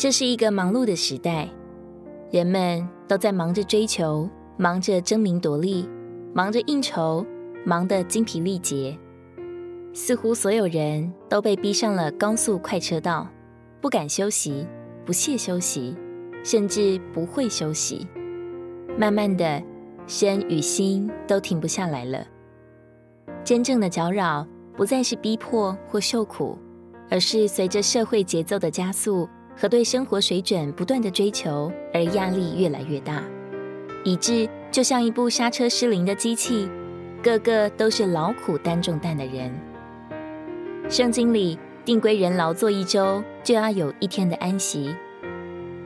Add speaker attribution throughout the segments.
Speaker 1: 这是一个忙碌的时代，人们都在忙着追求，忙着争名夺利，忙着应酬，忙得精疲力竭。似乎所有人都被逼上了高速快车道，不敢休息，不屑休息，甚至不会休息。慢慢的，身与心都停不下来了。真正的搅扰不再是逼迫或受苦，而是随着社会节奏的加速和对生活水准不断的追求而压力越来越大，以致就像一部刹车失灵的机器，个个都是劳苦担重担的人。圣经里定规人劳作一周，就要有一天的安息。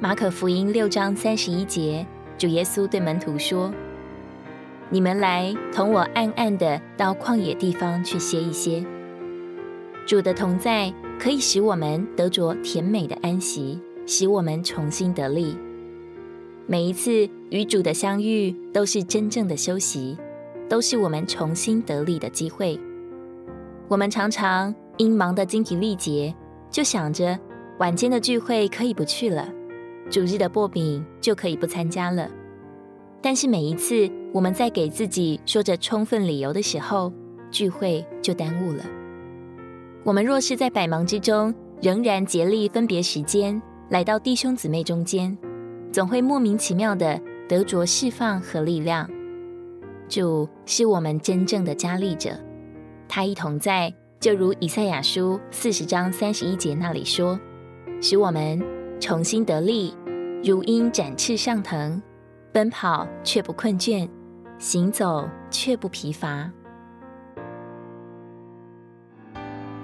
Speaker 1: 马可福音六章三十一节，主耶稣对门徒说：“你们来同我暗暗的到旷野地方去歇一歇。”主的同在可以使我们得着甜美的安息，使我们重新得力。每一次与主的相遇，都是真正的休息，都是我们重新得力的机会。我们常常。因忙得精疲力竭，就想着晚间的聚会可以不去了，主日的擘饼就可以不参加了。但是每一次我们在给自己说着充分理由的时候，聚会就耽误了。我们若是在百忙之中，仍然竭力分别时间来到弟兄姊妹中间，总会莫名其妙的得着释放和力量。主是我们真正的加力者，他一同在。就如以赛亚书四十章三十一节那里说：“使我们重新得力，如鹰展翅上腾，奔跑却不困倦，行走却不疲乏。”